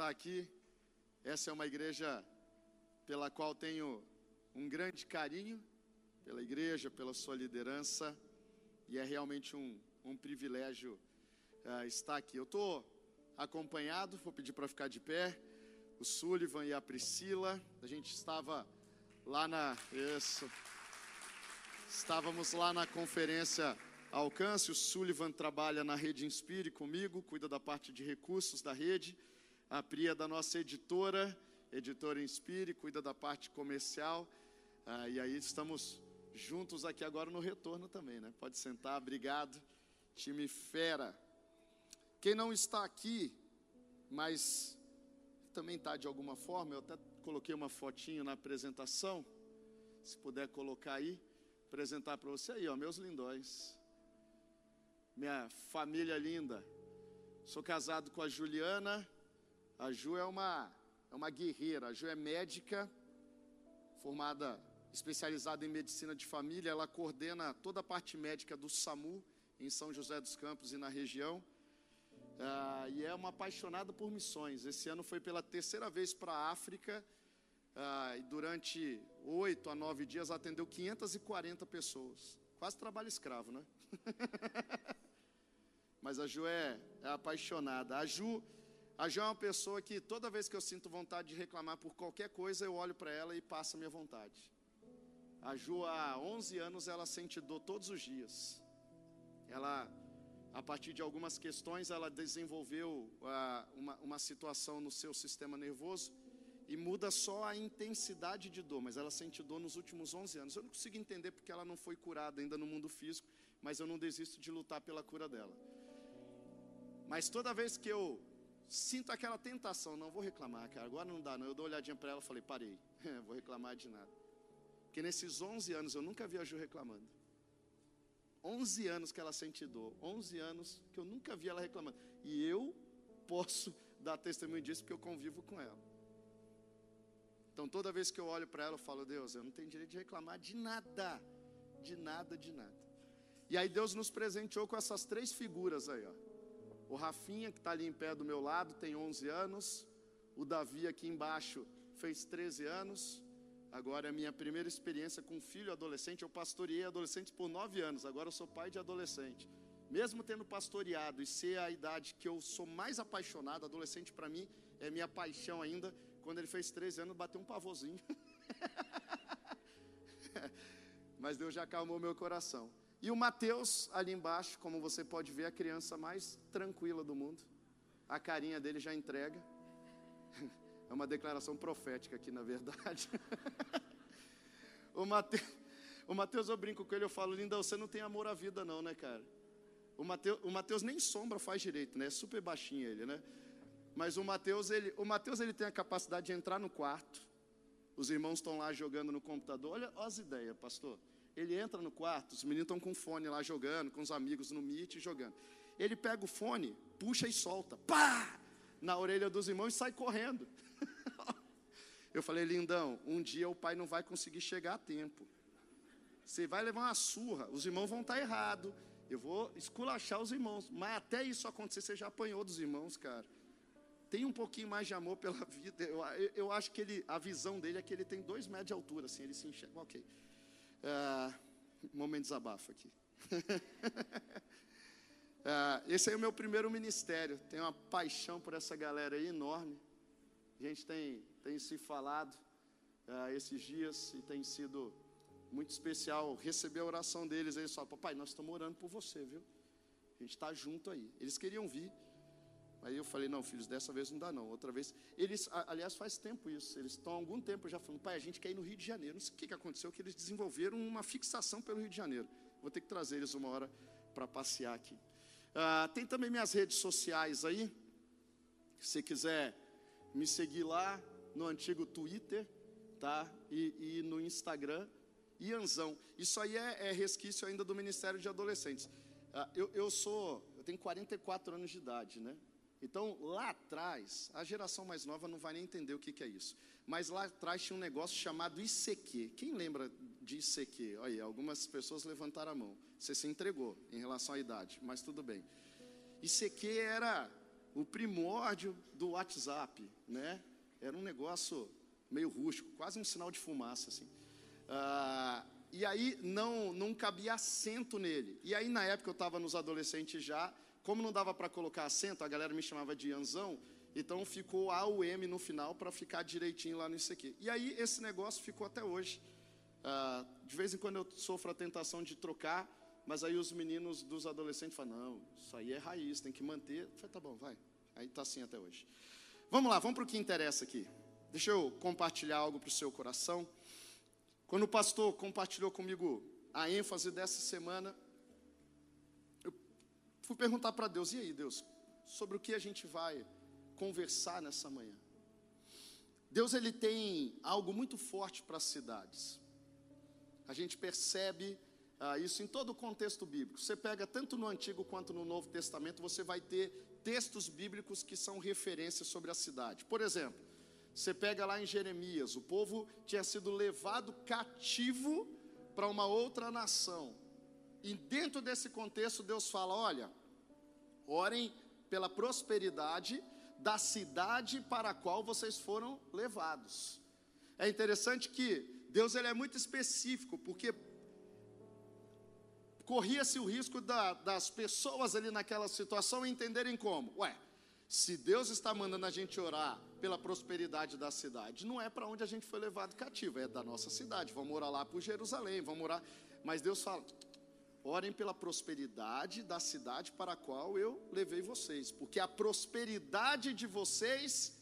está aqui. Essa é uma igreja pela qual tenho um grande carinho, pela igreja, pela sua liderança, e é realmente um, um privilégio uh, estar aqui. Eu estou acompanhado, vou pedir para ficar de pé, o Sullivan e a Priscila. A gente estava lá na. Isso. Estávamos lá na conferência Alcance. O Sullivan trabalha na Rede Inspire comigo, cuida da parte de recursos da rede. A Priya da nossa editora, editora Inspire, cuida da parte comercial. Ah, e aí estamos juntos aqui agora no retorno também, né? Pode sentar, obrigado. Time fera. Quem não está aqui, mas também está de alguma forma, eu até coloquei uma fotinho na apresentação, se puder colocar aí, apresentar para você aí, ó, meus lindões. Minha família linda. Sou casado com a Juliana. A Ju é uma é uma guerreira. A Ju é médica, formada especializada em medicina de família. Ela coordena toda a parte médica do SAMU em São José dos Campos e na região. Ah, e é uma apaixonada por missões. Esse ano foi pela terceira vez para a África. Ah, e durante oito a nove dias atendeu 540 pessoas. Quase trabalho escravo, né? Mas a Ju é, é, apaixonada. A Ju, a Ju é uma pessoa que toda vez que eu sinto vontade de reclamar por qualquer coisa, eu olho para ela e passo a minha vontade. A Ju, há 11 anos, ela sente dor todos os dias. Ela a partir de algumas questões, ela desenvolveu ah, uma, uma situação no seu sistema nervoso e muda só a intensidade de dor, mas ela sente dor nos últimos 11 anos. Eu não consigo entender porque ela não foi curada ainda no mundo físico, mas eu não desisto de lutar pela cura dela. Mas toda vez que eu sinto aquela tentação, não vou reclamar, cara, agora não dá, não. Eu dou uma olhadinha para ela e falei, parei, vou reclamar de nada. Porque nesses 11 anos eu nunca vi a Ju reclamando. 11 anos que ela sente dor, 11 anos que eu nunca vi ela reclamando. E eu posso dar testemunho disso porque eu convivo com ela. Então toda vez que eu olho para ela, eu falo: Deus, eu não tenho direito de reclamar de nada, de nada, de nada. E aí Deus nos presenteou com essas três figuras aí, ó. O Rafinha, que está ali em pé do meu lado, tem 11 anos. O Davi aqui embaixo fez 13 anos. Agora é a minha primeira experiência com filho adolescente. Eu pastoreei adolescentes por nove anos, agora eu sou pai de adolescente. Mesmo tendo pastoreado e ser a idade que eu sou mais apaixonado, adolescente para mim é minha paixão ainda. Quando ele fez 13 anos, bateu um pavozinho. Mas Deus já acalmou meu coração. E o Mateus, ali embaixo, como você pode ver, a criança mais tranquila do mundo. A carinha dele já entrega. É uma declaração profética aqui, na verdade. o, Mateus, o Mateus, eu brinco com ele, eu falo, linda, você não tem amor à vida, não, né, cara? O Mateus, o Mateus nem sombra faz direito, né? É super baixinho ele, né? Mas o Mateus, ele, o Mateus, ele tem a capacidade de entrar no quarto. Os irmãos estão lá jogando no computador. Olha, olha as ideias, pastor. Ele entra no quarto, os meninos estão com fone lá jogando, com os amigos no Meet jogando. Ele pega o fone, puxa e solta. Pá! Na orelha dos irmãos e sai correndo. Eu falei, lindão, um dia o pai não vai conseguir chegar a tempo. Você vai levar uma surra, os irmãos vão estar errados. Eu vou esculachar os irmãos. Mas até isso acontecer, você já apanhou dos irmãos, cara. Tem um pouquinho mais de amor pela vida. Eu, eu, eu acho que ele, a visão dele é que ele tem dois metros de altura, assim, ele se enxerga. Ok. Uh, momento de desabafo aqui. uh, esse aí é o meu primeiro ministério. Tenho uma paixão por essa galera aí enorme. A gente tem, tem se falado uh, esses dias e tem sido muito especial receber a oração deles. Eles falam, papai, nós estamos orando por você, viu? A gente está junto aí. Eles queriam vir. Aí eu falei, não, filhos, dessa vez não dá não. Outra vez, eles, aliás, faz tempo isso. Eles estão há algum tempo já falando, pai, a gente quer ir no Rio de Janeiro. Não sei o que, que aconteceu, que eles desenvolveram uma fixação pelo Rio de Janeiro. Vou ter que trazer eles uma hora para passear aqui. Ah, tem também minhas redes sociais aí. Se quiser me seguir lá no antigo Twitter, tá? E, e no Instagram, Ianzão. Isso aí é, é, resquício ainda do Ministério de Adolescentes. Ah, eu, eu sou, eu tenho 44 anos de idade, né? Então, lá atrás, a geração mais nova não vai nem entender o que, que é isso. Mas lá atrás tinha um negócio chamado ICQ. Quem lembra de ICQ? Olha aí, algumas pessoas levantaram a mão. Você se entregou em relação à idade, mas tudo bem. ICQ era o primórdio do WhatsApp, né? Era um negócio meio rústico, quase um sinal de fumaça, assim. Ah, e aí não, não cabia acento nele. E aí na época eu estava nos adolescentes já, como não dava para colocar acento, a galera me chamava de Anzão, então ficou A o M no final para ficar direitinho lá no ICQ. E aí esse negócio ficou até hoje. Ah, de vez em quando eu sofro a tentação de trocar, mas aí os meninos dos adolescentes falam, não, isso aí é raiz, tem que manter. Eu falei, tá bom, vai. Aí está assim até hoje. Vamos lá, vamos para o que interessa aqui. Deixa eu compartilhar algo para o seu coração. Quando o pastor compartilhou comigo a ênfase dessa semana, fui perguntar para Deus: e aí, Deus, sobre o que a gente vai conversar nessa manhã? Deus ele tem algo muito forte para as cidades. A gente percebe ah, isso em todo o contexto bíblico. Você pega tanto no Antigo quanto no Novo Testamento, você vai ter textos bíblicos que são referências sobre a cidade. Por exemplo, você pega lá em Jeremias, o povo tinha sido levado cativo para uma outra nação. E dentro desse contexto, Deus fala: olha, orem pela prosperidade da cidade para a qual vocês foram levados. É interessante que Deus ele é muito específico, porque corria-se o risco da, das pessoas ali naquela situação entenderem como, ué, se Deus está mandando a gente orar pela prosperidade da cidade, não é para onde a gente foi levado cativo, é da nossa cidade. Vamos orar lá por Jerusalém, vamos orar. Mas Deus fala: orem pela prosperidade da cidade para a qual eu levei vocês, porque a prosperidade de vocês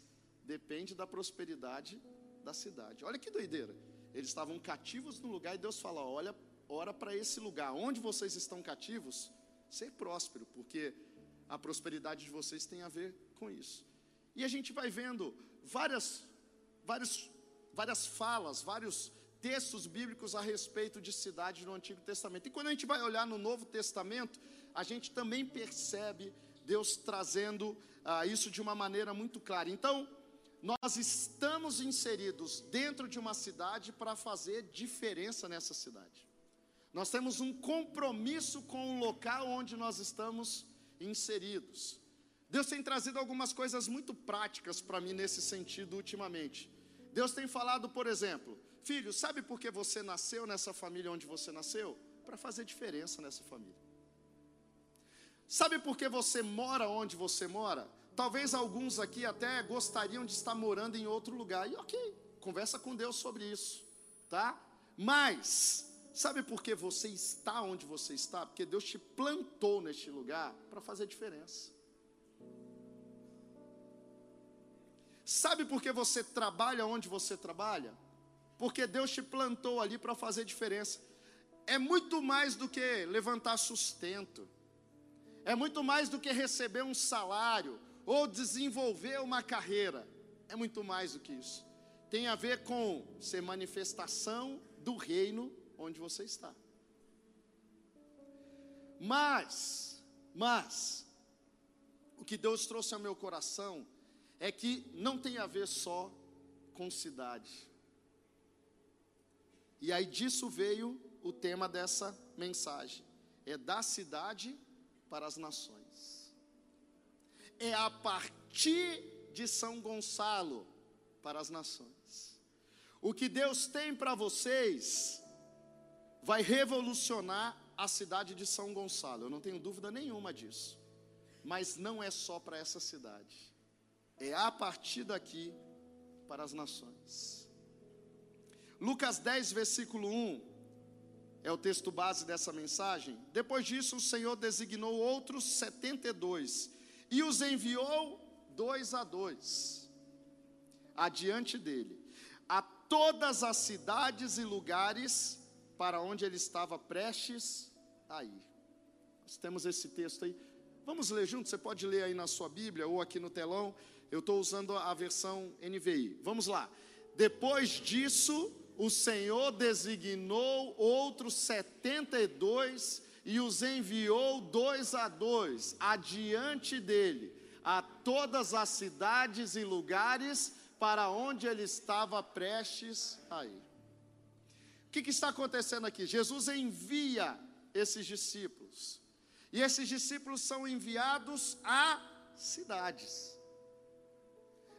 depende da prosperidade da cidade. Olha que doideira. Eles estavam cativos no lugar e Deus fala: olha, ora para esse lugar, onde vocês estão cativos, ser próspero, porque a prosperidade de vocês tem a ver com isso. E a gente vai vendo várias, várias, várias falas, vários textos bíblicos a respeito de cidade no Antigo Testamento. E quando a gente vai olhar no Novo Testamento, a gente também percebe Deus trazendo ah, isso de uma maneira muito clara. Então, nós estamos inseridos dentro de uma cidade para fazer diferença nessa cidade. Nós temos um compromisso com o local onde nós estamos inseridos. Deus tem trazido algumas coisas muito práticas para mim nesse sentido ultimamente. Deus tem falado, por exemplo, filho, sabe por que você nasceu nessa família onde você nasceu? Para fazer diferença nessa família. Sabe por que você mora onde você mora? Talvez alguns aqui até gostariam de estar morando em outro lugar. E ok, conversa com Deus sobre isso, tá? Mas Sabe por que você está onde você está? Porque Deus te plantou neste lugar para fazer diferença. Sabe por que você trabalha onde você trabalha? Porque Deus te plantou ali para fazer diferença. É muito mais do que levantar sustento. É muito mais do que receber um salário ou desenvolver uma carreira. É muito mais do que isso. Tem a ver com ser manifestação do reino onde você está. Mas, mas, o que Deus trouxe ao meu coração é que não tem a ver só com cidade. E aí disso veio o tema dessa mensagem: é da cidade para as nações. É a partir de São Gonçalo para as nações. O que Deus tem para vocês vai revolucionar a cidade de São Gonçalo, eu não tenho dúvida nenhuma disso. Mas não é só para essa cidade, é a partir daqui para as nações. Lucas 10, versículo 1, é o texto base dessa mensagem. Depois disso, o Senhor designou outros 72 e os enviou dois a dois adiante dele, a todas as cidades e lugares para onde ele estava prestes a ir. Nós temos esse texto aí. Vamos ler junto? Você pode ler aí na sua Bíblia ou aqui no telão. Eu estou usando a versão NVI. Vamos lá. Depois disso, o Senhor designou outros setenta e dois e os enviou dois a dois adiante dele a todas as cidades e lugares para onde ele estava prestes a ir. O que, que está acontecendo aqui? Jesus envia esses discípulos. E esses discípulos são enviados a cidades.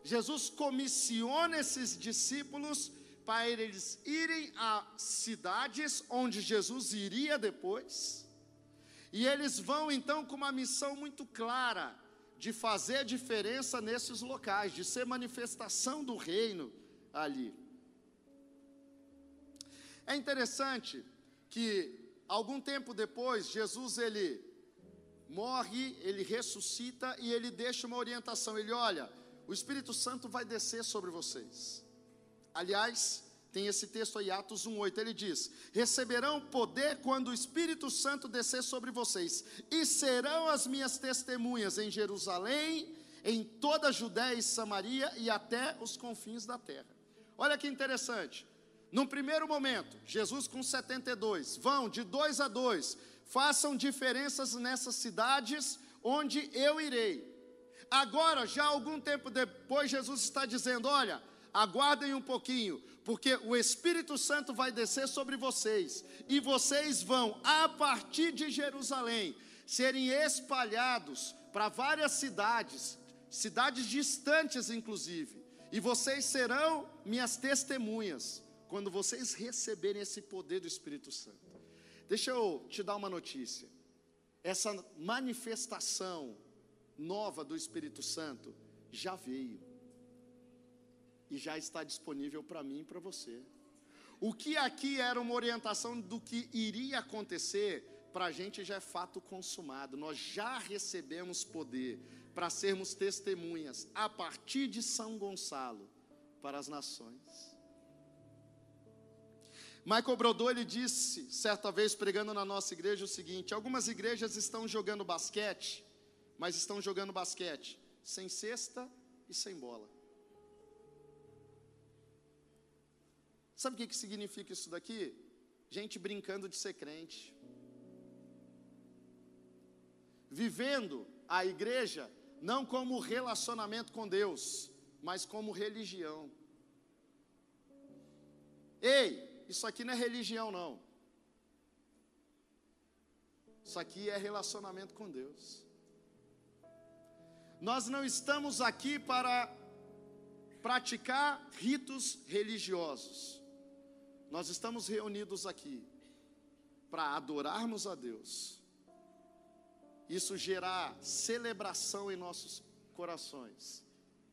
Jesus comissiona esses discípulos para eles irem a cidades onde Jesus iria depois, e eles vão então com uma missão muito clara de fazer diferença nesses locais, de ser manifestação do reino ali. É interessante que algum tempo depois Jesus ele morre, ele ressuscita e ele deixa uma orientação. Ele olha, o Espírito Santo vai descer sobre vocês. Aliás, tem esse texto aí, Atos 1,8, ele diz: Receberão poder quando o Espírito Santo descer sobre vocês, e serão as minhas testemunhas em Jerusalém, em toda a Judéia e Samaria e até os confins da terra. Olha que interessante. Num primeiro momento, Jesus com 72, vão de dois a dois, façam diferenças nessas cidades onde eu irei. Agora, já algum tempo depois, Jesus está dizendo: olha, aguardem um pouquinho, porque o Espírito Santo vai descer sobre vocês, e vocês vão, a partir de Jerusalém, serem espalhados para várias cidades, cidades distantes inclusive, e vocês serão minhas testemunhas, quando vocês receberem esse poder do Espírito Santo. Deixa eu te dar uma notícia. Essa manifestação nova do Espírito Santo já veio e já está disponível para mim e para você. O que aqui era uma orientação do que iria acontecer, para a gente já é fato consumado. Nós já recebemos poder para sermos testemunhas a partir de São Gonçalo para as nações. Michael Brodou ele disse certa vez pregando na nossa igreja o seguinte: algumas igrejas estão jogando basquete mas estão jogando basquete sem cesta e sem bola. Sabe o que, que significa isso daqui? Gente brincando de ser crente. Vivendo a igreja não como relacionamento com Deus, mas como religião. Ei, isso aqui não é religião, não. Isso aqui é relacionamento com Deus. Nós não estamos aqui para praticar ritos religiosos. Nós estamos reunidos aqui para adorarmos a Deus. Isso gerar celebração em nossos corações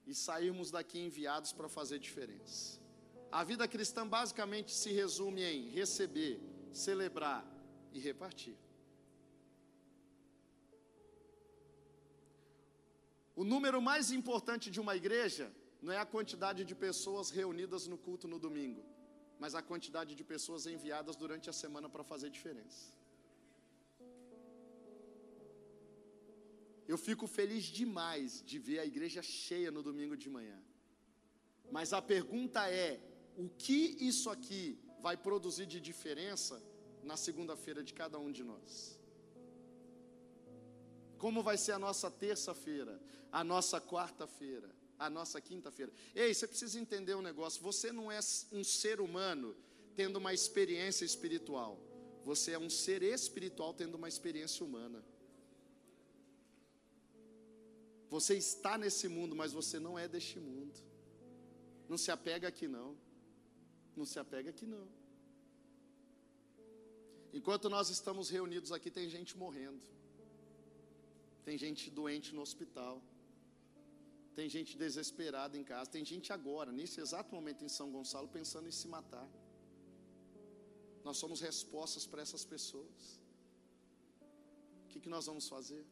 e sairmos daqui enviados para fazer diferença. A vida cristã basicamente se resume em receber, celebrar e repartir. O número mais importante de uma igreja não é a quantidade de pessoas reunidas no culto no domingo, mas a quantidade de pessoas enviadas durante a semana para fazer diferença. Eu fico feliz demais de ver a igreja cheia no domingo de manhã. Mas a pergunta é: o que isso aqui vai produzir de diferença na segunda-feira de cada um de nós? Como vai ser a nossa terça-feira, a nossa quarta-feira, a nossa quinta-feira? Ei, você precisa entender um negócio: você não é um ser humano tendo uma experiência espiritual, você é um ser espiritual tendo uma experiência humana. Você está nesse mundo, mas você não é deste mundo. Não se apega aqui não. Não se apega aqui não. Enquanto nós estamos reunidos aqui, tem gente morrendo. Tem gente doente no hospital. Tem gente desesperada em casa. Tem gente agora, nesse exato momento em São Gonçalo, pensando em se matar. Nós somos respostas para essas pessoas. O que, que nós vamos fazer?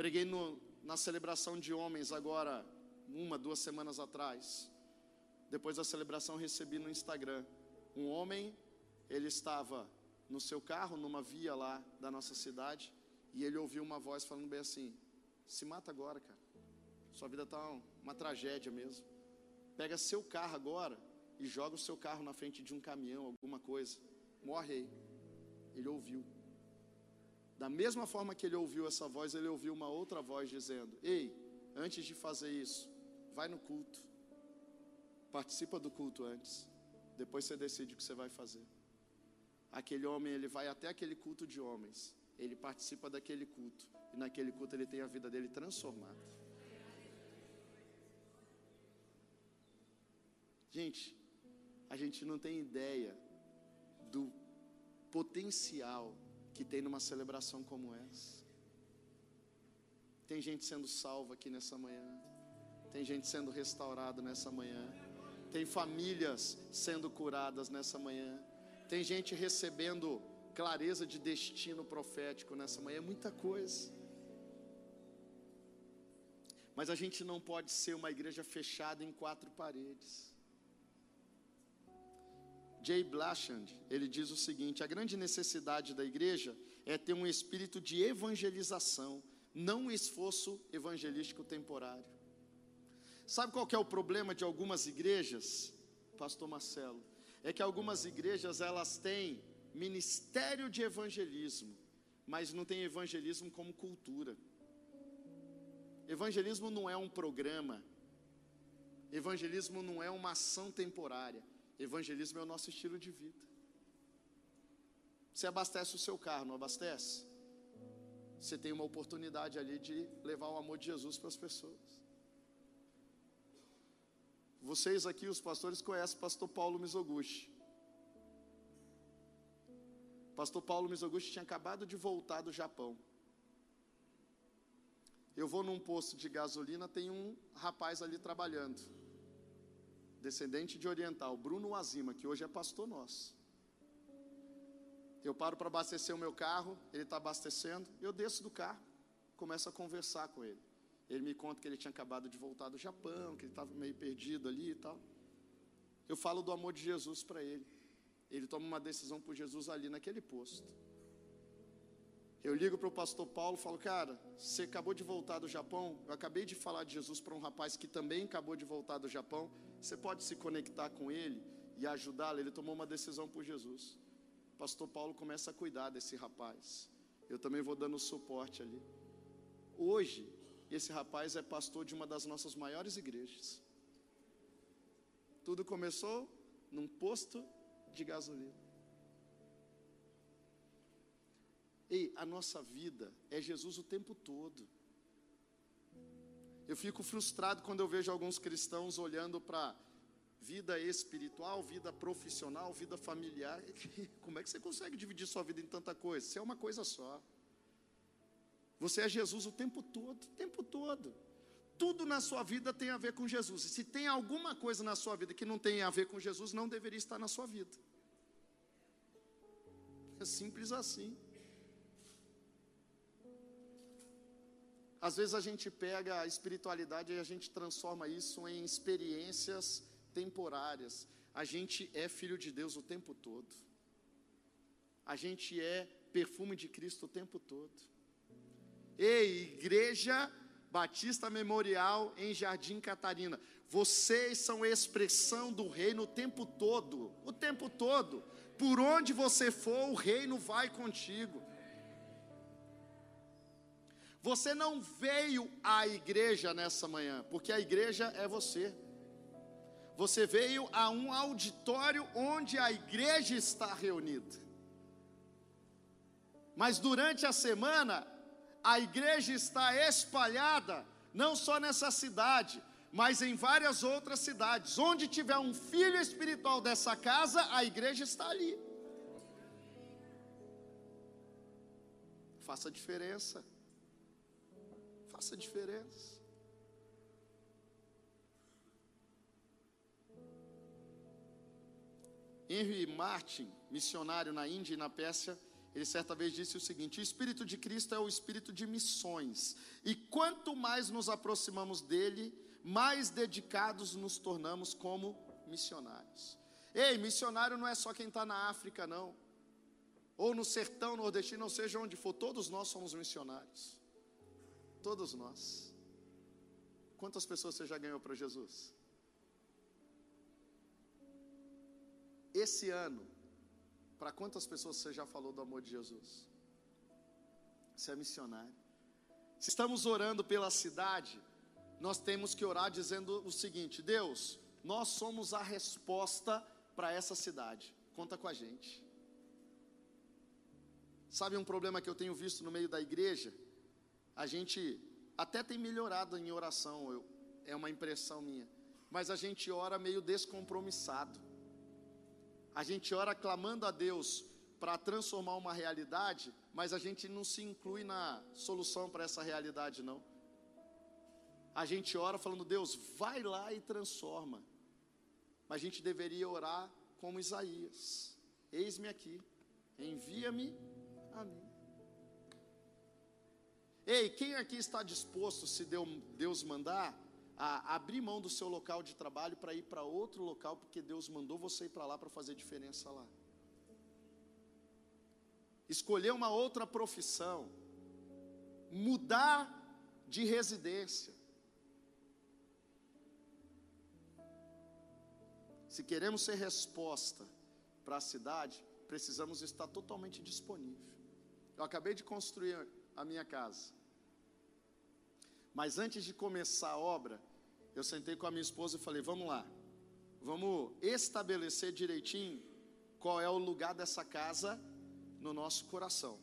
Preguei no, na celebração de homens agora, uma, duas semanas atrás. Depois da celebração, recebi no Instagram. Um homem, ele estava no seu carro, numa via lá da nossa cidade, e ele ouviu uma voz falando bem assim: se mata agora, cara. Sua vida está uma tragédia mesmo. Pega seu carro agora e joga o seu carro na frente de um caminhão, alguma coisa. Morre aí. Ele ouviu. Da mesma forma que ele ouviu essa voz, ele ouviu uma outra voz dizendo: Ei, antes de fazer isso, vai no culto. Participa do culto antes. Depois você decide o que você vai fazer. Aquele homem, ele vai até aquele culto de homens ele participa daquele culto. E naquele culto ele tem a vida dele transformada. Gente, a gente não tem ideia do potencial que tem numa celebração como essa. Tem gente sendo salva aqui nessa manhã. Tem gente sendo restaurada nessa manhã. Tem famílias sendo curadas nessa manhã. Tem gente recebendo clareza de destino profético nessa manhã. É muita coisa. Mas a gente não pode ser uma igreja fechada em quatro paredes. Jay Blashand, ele diz o seguinte: a grande necessidade da igreja é ter um espírito de evangelização, não um esforço evangelístico temporário. Sabe qual é o problema de algumas igrejas, pastor Marcelo? É que algumas igrejas elas têm ministério de evangelismo, mas não tem evangelismo como cultura. Evangelismo não é um programa. Evangelismo não é uma ação temporária. Evangelismo é o nosso estilo de vida. Você abastece o seu carro, não abastece? Você tem uma oportunidade ali de levar o amor de Jesus para as pessoas. Vocês aqui, os pastores, conhecem o pastor Paulo Mizoguchi. Pastor Paulo Mizoguchi tinha acabado de voltar do Japão. Eu vou num posto de gasolina, tem um rapaz ali trabalhando descendente de oriental, Bruno Azima, que hoje é pastor nosso. Eu paro para abastecer o meu carro, ele está abastecendo, eu desço do carro, começo a conversar com ele. Ele me conta que ele tinha acabado de voltar do Japão, que ele estava meio perdido ali e tal. Eu falo do amor de Jesus para ele. Ele toma uma decisão por Jesus ali naquele posto. Eu ligo para o pastor Paulo e falo, cara, você acabou de voltar do Japão, eu acabei de falar de Jesus para um rapaz que também acabou de voltar do Japão. Você pode se conectar com ele e ajudá-lo. Ele tomou uma decisão por Jesus. Pastor Paulo começa a cuidar desse rapaz. Eu também vou dando suporte ali. Hoje, esse rapaz é pastor de uma das nossas maiores igrejas. Tudo começou num posto de gasolina. Ei, a nossa vida é Jesus o tempo todo. Eu fico frustrado quando eu vejo alguns cristãos olhando para vida espiritual, vida profissional, vida familiar. Como é que você consegue dividir sua vida em tanta coisa? Você é uma coisa só. Você é Jesus o tempo todo, o tempo todo. Tudo na sua vida tem a ver com Jesus. E se tem alguma coisa na sua vida que não tem a ver com Jesus, não deveria estar na sua vida. É simples assim. Às vezes a gente pega a espiritualidade e a gente transforma isso em experiências temporárias. A gente é filho de Deus o tempo todo. A gente é perfume de Cristo o tempo todo. Ei, Igreja Batista Memorial em Jardim Catarina, vocês são expressão do reino o tempo todo, o tempo todo. Por onde você for, o reino vai contigo. Você não veio à igreja nessa manhã, porque a igreja é você. Você veio a um auditório onde a igreja está reunida. Mas durante a semana, a igreja está espalhada, não só nessa cidade, mas em várias outras cidades. Onde tiver um filho espiritual dessa casa, a igreja está ali. Faça diferença faça diferença. Henry Martin, missionário na Índia e na Pérsia, ele certa vez disse o seguinte: o Espírito de Cristo é o Espírito de missões, e quanto mais nos aproximamos dele, mais dedicados nos tornamos como missionários. Ei, missionário não é só quem está na África, não, ou no sertão nordestino, ou seja onde for, todos nós somos missionários. Todos nós. Quantas pessoas você já ganhou para Jesus? Esse ano, para quantas pessoas você já falou do amor de Jesus? Você é missionário. Se estamos orando pela cidade, nós temos que orar dizendo o seguinte: Deus, nós somos a resposta para essa cidade. Conta com a gente. Sabe um problema que eu tenho visto no meio da igreja? A gente até tem melhorado em oração, eu, é uma impressão minha, mas a gente ora meio descompromissado. A gente ora clamando a Deus para transformar uma realidade, mas a gente não se inclui na solução para essa realidade, não. A gente ora falando, Deus, vai lá e transforma. Mas a gente deveria orar como Isaías: Eis-me aqui, envia-me a mim. Ei, quem aqui está disposto, se Deus mandar, a abrir mão do seu local de trabalho para ir para outro local, porque Deus mandou você ir para lá para fazer diferença lá? Escolher uma outra profissão, mudar de residência. Se queremos ser resposta para a cidade, precisamos estar totalmente disponível. Eu acabei de construir a minha casa. Mas antes de começar a obra, eu sentei com a minha esposa e falei: vamos lá, vamos estabelecer direitinho qual é o lugar dessa casa no nosso coração.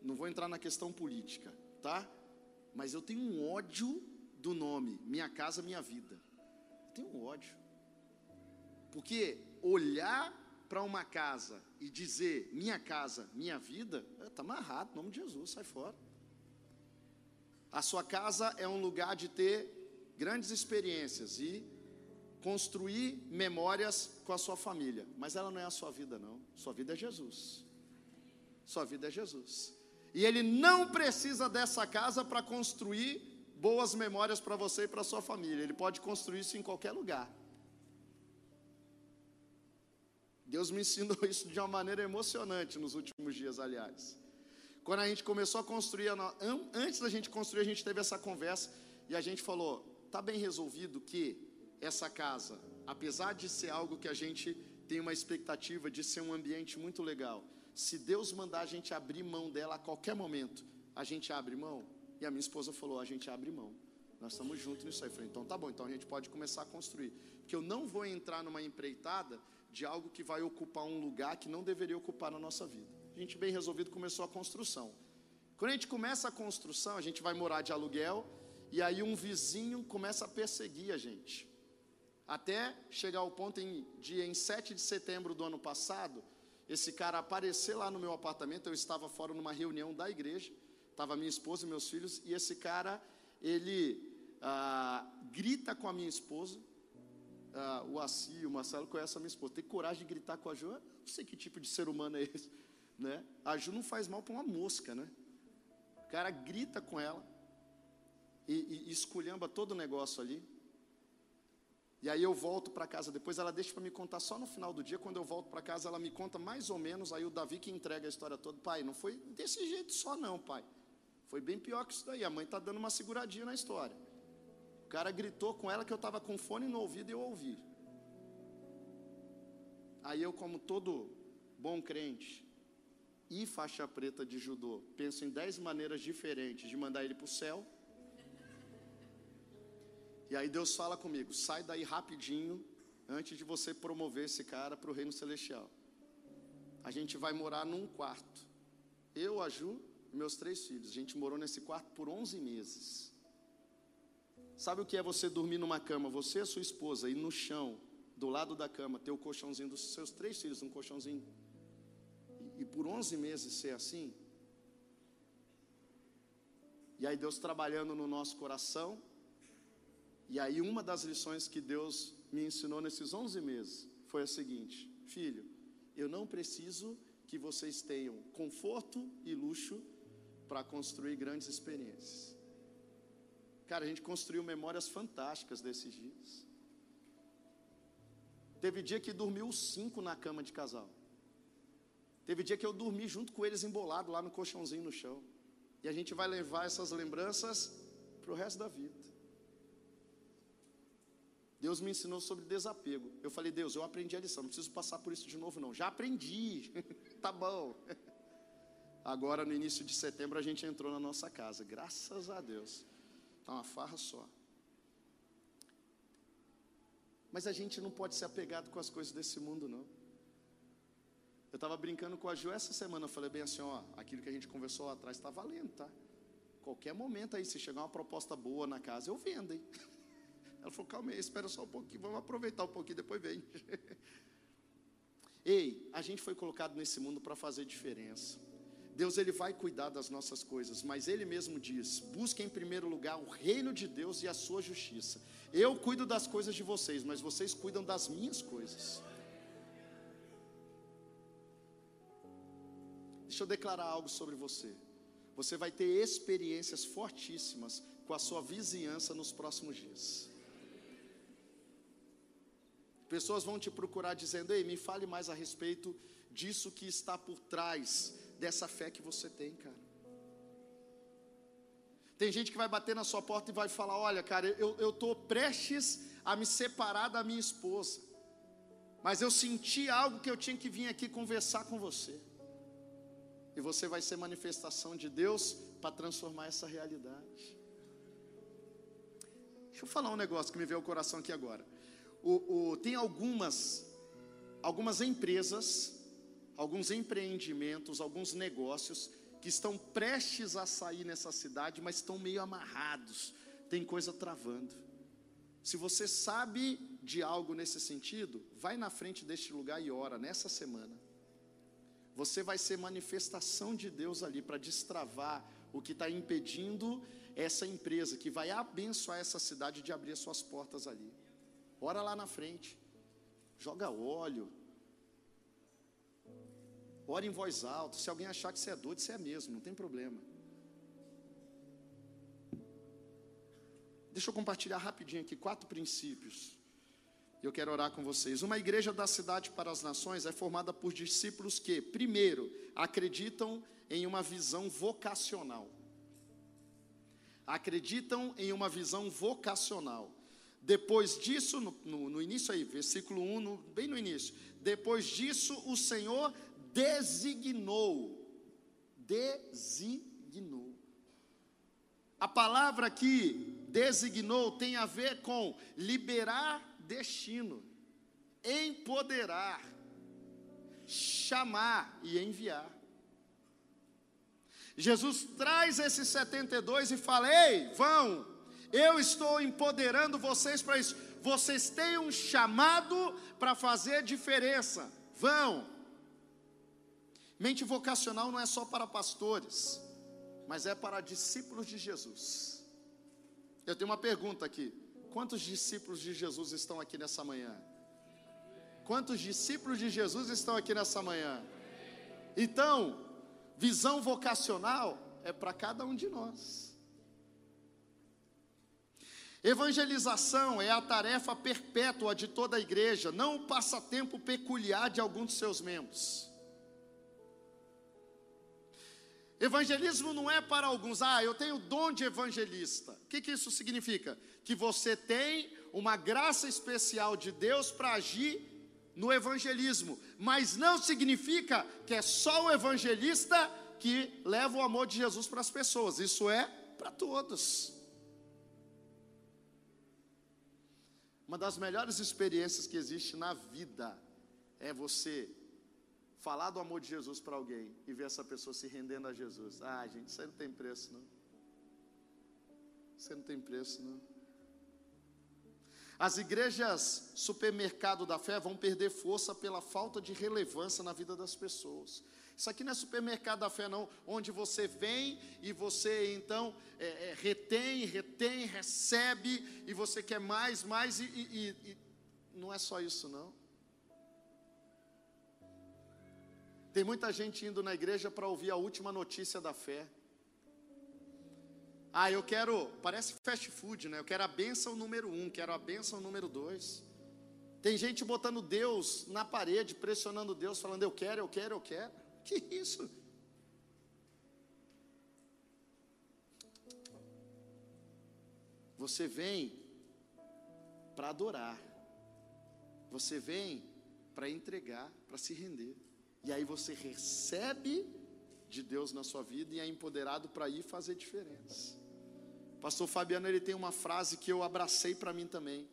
Não vou entrar na questão política, tá? Mas eu tenho um ódio do nome Minha Casa Minha Vida. Eu tenho um ódio. Porque olhar para uma casa e dizer minha casa, minha vida, está amarrado, em nome de Jesus, sai fora. A sua casa é um lugar de ter grandes experiências e construir memórias com a sua família, mas ela não é a sua vida, não. Sua vida é Jesus. Sua vida é Jesus. E Ele não precisa dessa casa para construir boas memórias para você e para sua família. Ele pode construir isso em qualquer lugar. Deus me ensinou isso de uma maneira emocionante nos últimos dias, aliás. Quando a gente começou a construir, antes da gente construir, a gente teve essa conversa e a gente falou: tá bem resolvido que essa casa, apesar de ser algo que a gente tem uma expectativa de ser um ambiente muito legal, se Deus mandar a gente abrir mão dela a qualquer momento, a gente abre mão? E a minha esposa falou: a gente abre mão. Nós estamos juntos nisso aí. Eu falei: então tá bom, então a gente pode começar a construir. Porque eu não vou entrar numa empreitada de algo que vai ocupar um lugar que não deveria ocupar na nossa vida. A gente, bem resolvido, começou a construção. Quando a gente começa a construção, a gente vai morar de aluguel, e aí um vizinho começa a perseguir a gente. Até chegar ao ponto em, de, em 7 de setembro do ano passado, esse cara aparecer lá no meu apartamento, eu estava fora numa reunião da igreja, estava minha esposa e meus filhos, e esse cara, ele ah, grita com a minha esposa, ah, o Assi, o Marcelo conhece a minha esposa. Tem coragem de gritar com a Ju? Não sei que tipo de ser humano é esse. Né? A Ju não faz mal para uma mosca, né? O cara grita com ela e, e, e esculhamba todo o negócio ali. E aí eu volto para casa, depois ela deixa para me contar só no final do dia, quando eu volto para casa ela me conta mais ou menos, aí o Davi que entrega a história toda, pai, não foi desse jeito só não, pai. Foi bem pior que isso daí, a mãe está dando uma seguradinha na história cara gritou com ela que eu estava com fone no ouvido e eu ouvi. Aí eu, como todo bom crente e faixa preta de judô, penso em dez maneiras diferentes de mandar ele para o céu. E aí Deus fala comigo: sai daí rapidinho, antes de você promover esse cara para o reino celestial. A gente vai morar num quarto. Eu, a Ju e meus três filhos. A gente morou nesse quarto por 11 meses. Sabe o que é você dormir numa cama, você e sua esposa, e no chão, do lado da cama, ter o colchãozinho dos seus três filhos, um colchãozinho, e, e por 11 meses ser assim? E aí Deus trabalhando no nosso coração, e aí uma das lições que Deus me ensinou nesses 11 meses foi a seguinte: Filho, eu não preciso que vocês tenham conforto e luxo para construir grandes experiências. Cara, a gente construiu memórias fantásticas desses dias. Teve dia que dormiu os cinco na cama de casal. Teve dia que eu dormi junto com eles embolado lá no colchãozinho no chão. E a gente vai levar essas lembranças para o resto da vida. Deus me ensinou sobre desapego. Eu falei, Deus, eu aprendi a lição, não preciso passar por isso de novo, não. Já aprendi, tá bom. Agora, no início de setembro, a gente entrou na nossa casa, graças a Deus. Está uma farra só. Mas a gente não pode ser apegado com as coisas desse mundo, não. Eu estava brincando com a Gil essa semana, eu falei bem assim, ó, aquilo que a gente conversou lá atrás está valendo, tá? Qualquer momento aí, se chegar uma proposta boa na casa, eu vendo, hein? Ela falou, calma aí, espera só um pouquinho, vamos aproveitar um pouquinho, depois vem. Ei, a gente foi colocado nesse mundo para fazer diferença. Deus ele vai cuidar das nossas coisas, mas ele mesmo diz: busque em primeiro lugar o reino de Deus e a sua justiça. Eu cuido das coisas de vocês, mas vocês cuidam das minhas coisas. Deixa eu declarar algo sobre você. Você vai ter experiências fortíssimas com a sua vizinhança nos próximos dias. Pessoas vão te procurar dizendo: Ei, me fale mais a respeito disso que está por trás dessa fé que você tem, cara. Tem gente que vai bater na sua porta e vai falar: Olha, cara, eu estou prestes a me separar da minha esposa, mas eu senti algo que eu tinha que vir aqui conversar com você. E você vai ser manifestação de Deus para transformar essa realidade. Deixa eu falar um negócio que me veio ao coração aqui agora. O, o, tem algumas, algumas empresas, alguns empreendimentos, alguns negócios que estão prestes a sair nessa cidade, mas estão meio amarrados, tem coisa travando. Se você sabe de algo nesse sentido, vai na frente deste lugar e ora nessa semana. Você vai ser manifestação de Deus ali para destravar o que está impedindo essa empresa que vai abençoar essa cidade de abrir suas portas ali. Ora lá na frente, joga óleo, ora em voz alta. Se alguém achar que você é doido, você é mesmo, não tem problema. Deixa eu compartilhar rapidinho aqui quatro princípios eu quero orar com vocês. Uma igreja da cidade para as nações é formada por discípulos que, primeiro, acreditam em uma visão vocacional. Acreditam em uma visão vocacional. Depois disso, no, no, no início aí, versículo 1, no, bem no início. Depois disso, o Senhor designou. Designou. A palavra aqui, designou, tem a ver com liberar destino, empoderar, chamar e enviar. Jesus traz esses 72 e fala: Ei, vão, eu estou empoderando vocês para isso. Vocês têm um chamado para fazer diferença. Vão. Mente vocacional não é só para pastores, mas é para discípulos de Jesus. Eu tenho uma pergunta aqui. Quantos discípulos de Jesus estão aqui nessa manhã? Quantos discípulos de Jesus estão aqui nessa manhã? Então, visão vocacional é para cada um de nós. Evangelização é a tarefa perpétua de toda a igreja, não o passatempo peculiar de algum de seus membros. Evangelismo não é para alguns, ah, eu tenho dom de evangelista. O que, que isso significa? Que você tem uma graça especial de Deus para agir no evangelismo, mas não significa que é só o evangelista que leva o amor de Jesus para as pessoas, isso é para todos. Uma das melhores experiências que existe na vida é você falar do amor de Jesus para alguém e ver essa pessoa se rendendo a Jesus. Ah, gente, isso aí não tem preço, não. Isso aí não tem preço, não. As igrejas supermercado da fé vão perder força pela falta de relevância na vida das pessoas. Isso aqui não é supermercado da fé, não, onde você vem e você então é, é, retém, retém, recebe e você quer mais, mais e, e, e não é só isso, não. Tem muita gente indo na igreja para ouvir a última notícia da fé. Ah, eu quero, parece fast food, né? Eu quero a bênção número um, quero a bênção número dois. Tem gente botando Deus na parede, pressionando Deus, falando eu quero, eu quero, eu quero. Que isso? Você vem para adorar. Você vem para entregar, para se render. E aí você recebe de Deus na sua vida e é empoderado para ir fazer diferença. Pastor Fabiano ele tem uma frase que eu abracei para mim também.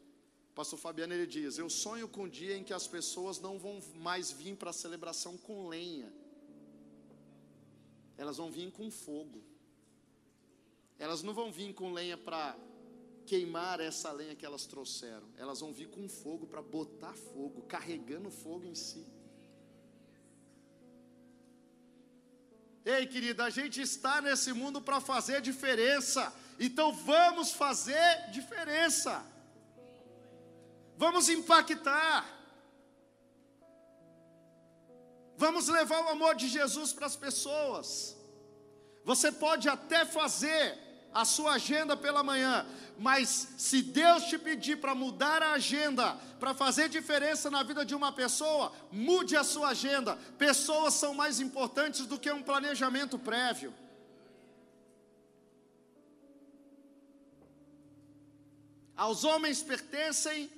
pastor Fabiano ele diz: Eu sonho com o dia em que as pessoas não vão mais vir para a celebração com lenha, elas vão vir com fogo. Elas não vão vir com lenha para queimar essa lenha que elas trouxeram, elas vão vir com fogo para botar fogo, carregando fogo em si. Ei, querida, a gente está nesse mundo para fazer diferença, então vamos fazer diferença, vamos impactar, vamos levar o amor de Jesus para as pessoas. Você pode até fazer a sua agenda pela manhã, mas se Deus te pedir para mudar a agenda, para fazer diferença na vida de uma pessoa, mude a sua agenda. Pessoas são mais importantes do que um planejamento prévio. Aos homens pertencem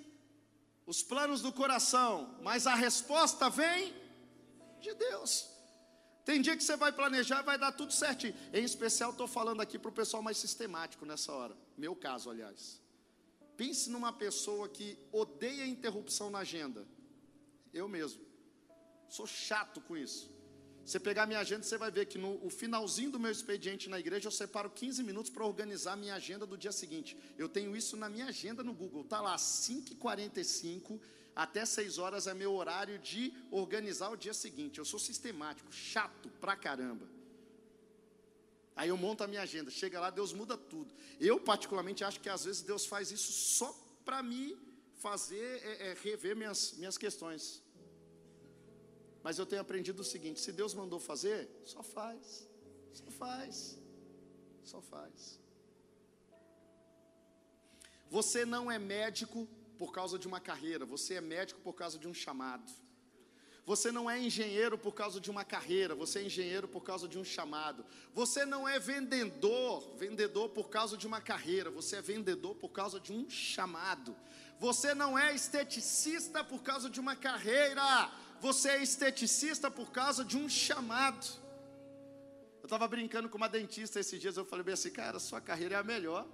os planos do coração, mas a resposta vem de Deus. Tem dia que você vai planejar vai dar tudo certinho. Em especial, estou falando aqui para o pessoal mais sistemático nessa hora. Meu caso, aliás. Pense numa pessoa que odeia interrupção na agenda. Eu mesmo. Sou chato com isso. Você pegar minha agenda, você vai ver que no finalzinho do meu expediente na igreja, eu separo 15 minutos para organizar minha agenda do dia seguinte. Eu tenho isso na minha agenda no Google. Está lá, 5h45 até 6 horas é meu horário de organizar o dia seguinte. Eu sou sistemático, chato pra caramba. Aí eu monto a minha agenda, chega lá, Deus muda tudo. Eu, particularmente, acho que às vezes Deus faz isso só para me fazer é, é, rever minhas, minhas questões. Mas eu tenho aprendido o seguinte: se Deus mandou fazer, só faz, só faz, só faz. Você não é médico por causa de uma carreira, você é médico por causa de um chamado. Você não é engenheiro por causa de uma carreira, você é engenheiro por causa de um chamado. Você não é vendedor, vendedor por causa de uma carreira, você é vendedor por causa de um chamado. Você não é esteticista por causa de uma carreira, você é esteticista por causa de um chamado. Eu estava brincando com uma dentista esses dias, eu falei bem assim, cara, sua carreira é a melhor.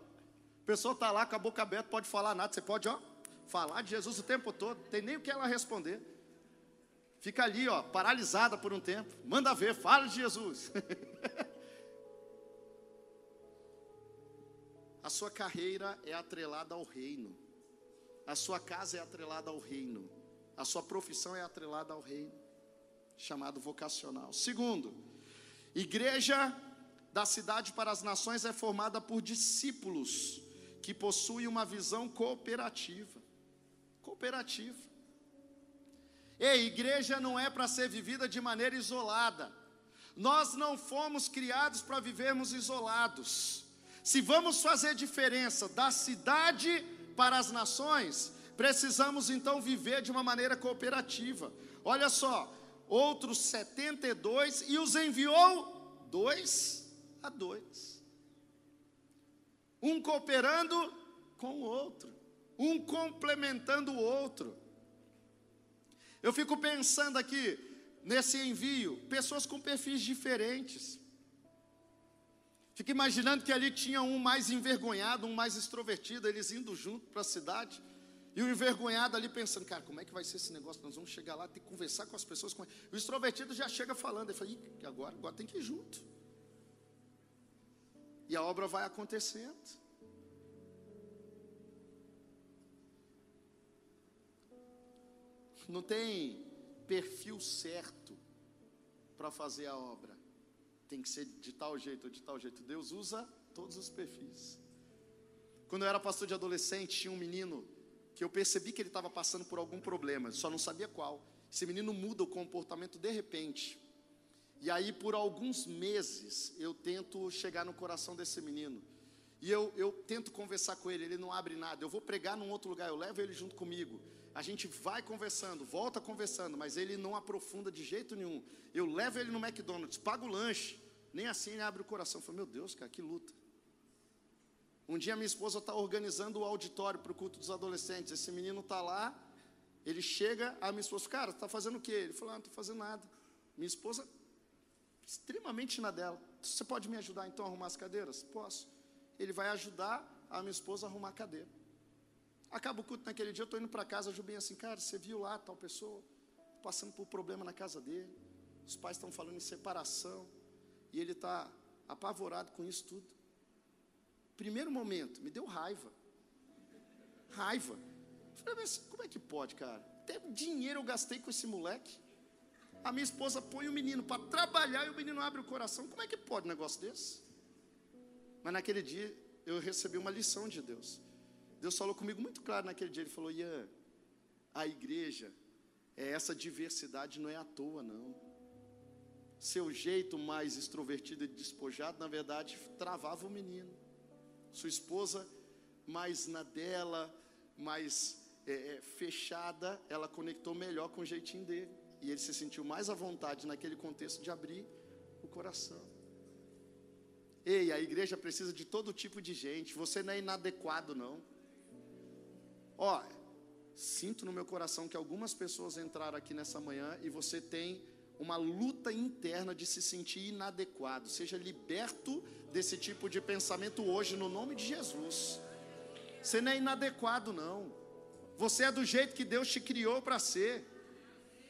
A pessoa está lá com a boca aberta, pode falar nada, você pode, ó, falar de Jesus o tempo todo, tem nem o que ela responder. Fica ali, ó, paralisada por um tempo. Manda ver, fala de Jesus. a sua carreira é atrelada ao reino. A sua casa é atrelada ao reino. A sua profissão é atrelada ao reino, chamado vocacional. Segundo, igreja da cidade para as nações é formada por discípulos que possuem uma visão cooperativa cooperativa. Ei, igreja não é para ser vivida de maneira isolada. Nós não fomos criados para vivermos isolados. Se vamos fazer diferença da cidade para as nações, precisamos então viver de uma maneira cooperativa. Olha só, outros 72 e os enviou dois a dois. Um cooperando com o outro um complementando o outro. Eu fico pensando aqui, nesse envio, pessoas com perfis diferentes. Fico imaginando que ali tinha um mais envergonhado, um mais extrovertido, eles indo junto para a cidade. E o envergonhado ali pensando, cara, como é que vai ser esse negócio? Nós vamos chegar lá, ter que conversar com as pessoas. O extrovertido já chega falando, ele fala, agora, agora tem que ir junto. E a obra vai acontecendo. Não tem perfil certo para fazer a obra. Tem que ser de tal jeito ou de tal jeito. Deus usa todos os perfis. Quando eu era pastor de adolescente, tinha um menino que eu percebi que ele estava passando por algum problema, só não sabia qual. Esse menino muda o comportamento de repente. E aí, por alguns meses, eu tento chegar no coração desse menino. E eu, eu tento conversar com ele, ele não abre nada. Eu vou pregar num outro lugar, eu levo ele junto comigo a gente vai conversando, volta conversando, mas ele não aprofunda de jeito nenhum. Eu levo ele no McDonald's, pago o lanche, nem assim ele abre o coração. Falo, meu Deus, cara, que luta. Um dia minha esposa está organizando o auditório para o culto dos adolescentes. Esse menino está lá, ele chega, a minha esposa, cara, está fazendo o quê? Ele falou, ah, não estou fazendo nada. Minha esposa, extremamente na dela. Você pode me ajudar então a arrumar as cadeiras? Posso. Ele vai ajudar a minha esposa a arrumar a cadeira. Acaba o culto naquele dia, eu estou indo para casa, Ju bem assim, cara, você viu lá tal pessoa passando por problema na casa dele. Os pais estão falando em separação. E ele está apavorado com isso tudo. Primeiro momento, me deu raiva. Raiva. Falei, mas como é que pode, cara? Até dinheiro eu gastei com esse moleque. A minha esposa põe o menino para trabalhar e o menino abre o coração. Como é que pode um negócio desse? Mas naquele dia eu recebi uma lição de Deus. Deus falou comigo muito claro naquele dia. Ele falou: Ian, a igreja é essa diversidade não é à toa, não. Seu jeito mais extrovertido e despojado, na verdade, travava o menino. Sua esposa, mais na dela, mais é, é, fechada, ela conectou melhor com o jeitinho dele. E ele se sentiu mais à vontade naquele contexto de abrir o coração. Ei, a igreja precisa de todo tipo de gente. Você não é inadequado, não. Ó, sinto no meu coração que algumas pessoas entraram aqui nessa manhã e você tem uma luta interna de se sentir inadequado. Seja liberto desse tipo de pensamento hoje, no nome de Jesus. Você não é inadequado, não. Você é do jeito que Deus te criou para ser.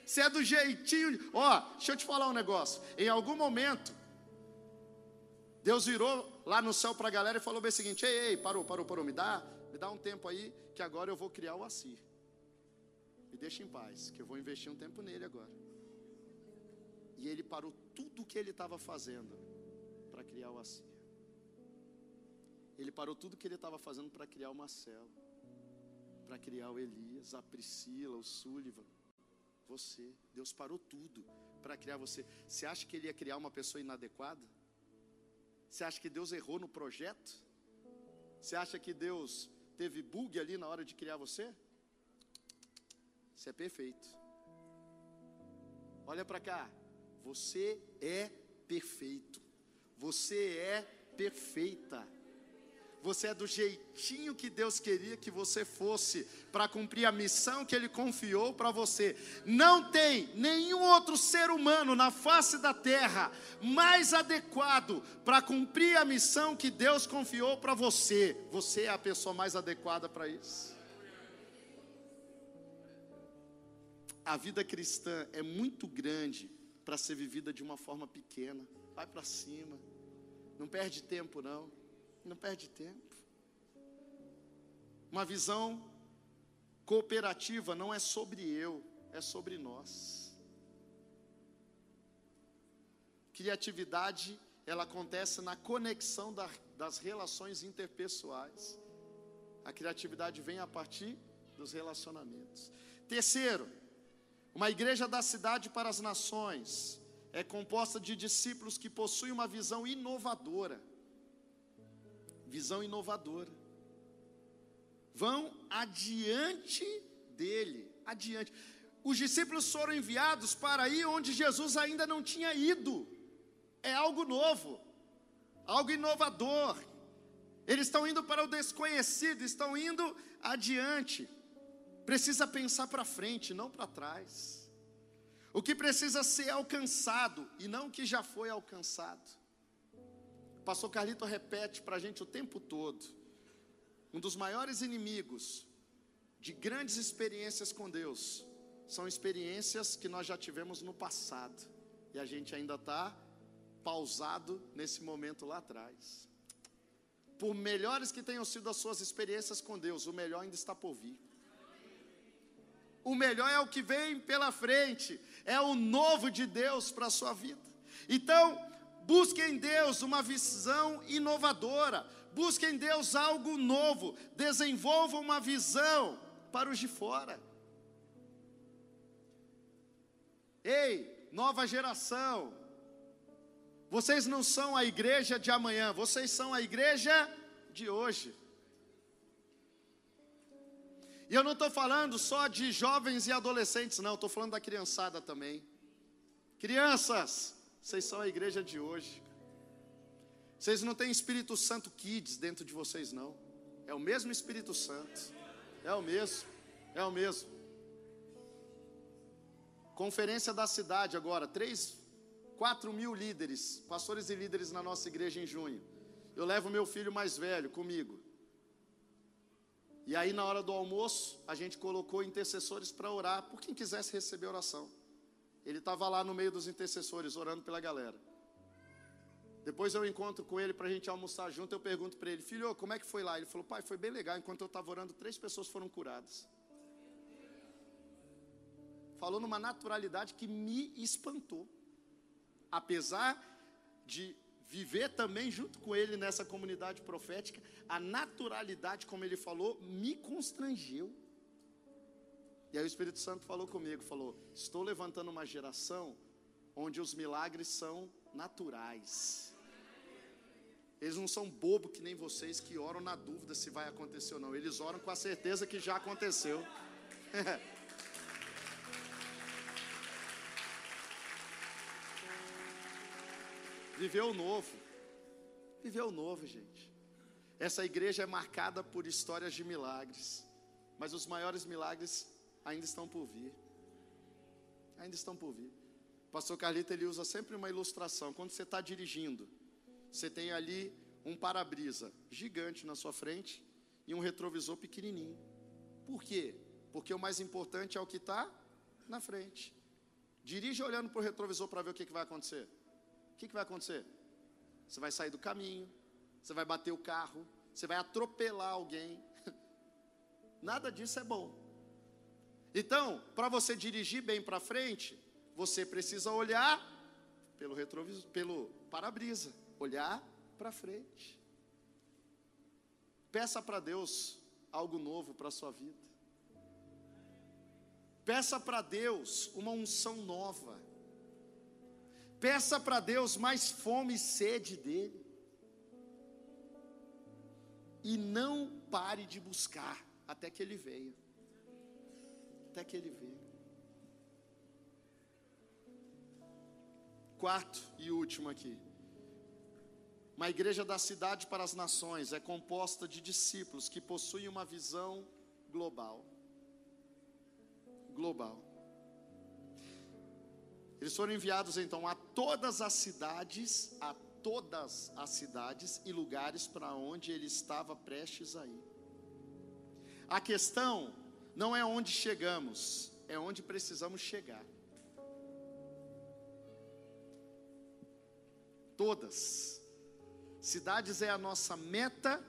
Você é do jeitinho. Ó, deixa eu te falar um negócio. Em algum momento, Deus virou lá no céu para a galera e falou bem o seguinte: ei, ei, parou, parou, parou, me dá, me dá um tempo aí, que agora eu vou criar o Assir. Me deixa em paz, que eu vou investir um tempo nele agora. E ele parou tudo o que ele estava fazendo para criar o Assir. Ele parou tudo o que ele estava fazendo para criar o Marcelo, para criar o Elias, a Priscila, o Sullivan, você. Deus parou tudo para criar você. Você acha que ele ia criar uma pessoa inadequada? Você acha que Deus errou no projeto? Você acha que Deus teve bug ali na hora de criar você? Você é perfeito. Olha para cá. Você é perfeito. Você é perfeita. Você é do jeitinho que Deus queria que você fosse para cumprir a missão que Ele confiou para você. Não tem nenhum outro ser humano na face da terra mais adequado para cumprir a missão que Deus confiou para você. Você é a pessoa mais adequada para isso. A vida cristã é muito grande para ser vivida de uma forma pequena. Vai para cima. Não perde tempo, não. Não perde tempo. Uma visão cooperativa não é sobre eu, é sobre nós. Criatividade, ela acontece na conexão da, das relações interpessoais. A criatividade vem a partir dos relacionamentos. Terceiro, uma igreja da cidade para as nações é composta de discípulos que possuem uma visão inovadora. Visão inovadora. Vão adiante dele, adiante. Os discípulos foram enviados para ir onde Jesus ainda não tinha ido. É algo novo, algo inovador. Eles estão indo para o desconhecido, estão indo adiante precisa pensar para frente, não para trás. O que precisa ser alcançado e não o que já foi alcançado. Pastor Carlito repete para a gente o tempo todo. Um dos maiores inimigos de grandes experiências com Deus são experiências que nós já tivemos no passado e a gente ainda está pausado nesse momento lá atrás. Por melhores que tenham sido as suas experiências com Deus, o melhor ainda está por vir o melhor é o que vem pela frente, é o novo de Deus para a sua vida. Então, busque em Deus uma visão inovadora, busque em Deus algo novo, desenvolva uma visão para os de fora. Ei, nova geração, vocês não são a igreja de amanhã, vocês são a igreja de hoje. E eu não estou falando só de jovens e adolescentes, não, estou falando da criançada também. Crianças, vocês são a igreja de hoje. Vocês não têm Espírito Santo Kids dentro de vocês, não. É o mesmo Espírito Santo. É o mesmo. É o mesmo. Conferência da cidade agora, três, quatro mil líderes, pastores e líderes na nossa igreja em junho. Eu levo meu filho mais velho comigo. E aí, na hora do almoço, a gente colocou intercessores para orar por quem quisesse receber oração. Ele estava lá no meio dos intercessores, orando pela galera. Depois eu encontro com ele para a gente almoçar junto. Eu pergunto para ele, filho, como é que foi lá? Ele falou, pai, foi bem legal. Enquanto eu estava orando, três pessoas foram curadas. Falou numa naturalidade que me espantou. Apesar de viver também junto com ele nessa comunidade profética, a naturalidade, como ele falou, me constrangeu. E aí o Espírito Santo falou comigo, falou: "Estou levantando uma geração onde os milagres são naturais. Eles não são bobo que nem vocês que oram na dúvida se vai acontecer ou não. Eles oram com a certeza que já aconteceu. Viveu o novo. Viveu o novo, gente. Essa igreja é marcada por histórias de milagres. Mas os maiores milagres ainda estão por vir. Ainda estão por vir. O pastor Carlito ele usa sempre uma ilustração. Quando você está dirigindo, você tem ali um para-brisa gigante na sua frente e um retrovisor pequenininho. Por quê? Porque o mais importante é o que está na frente. Dirige olhando para o retrovisor para ver o que, que vai acontecer o que, que vai acontecer? Você vai sair do caminho, você vai bater o carro, você vai atropelar alguém. Nada disso é bom. Então, para você dirigir bem para frente, você precisa olhar pelo retrovisor, pelo para-brisa, olhar para frente. Peça para Deus algo novo para a sua vida. Peça para Deus uma unção nova. Peça para Deus mais fome e sede dele. E não pare de buscar até que ele venha. Até que ele venha. Quarto e último aqui. Uma igreja da cidade para as nações é composta de discípulos que possuem uma visão global. Global. Eles foram enviados então a todas as cidades, a todas as cidades e lugares para onde ele estava prestes a ir. A questão não é onde chegamos, é onde precisamos chegar. Todas. Cidades é a nossa meta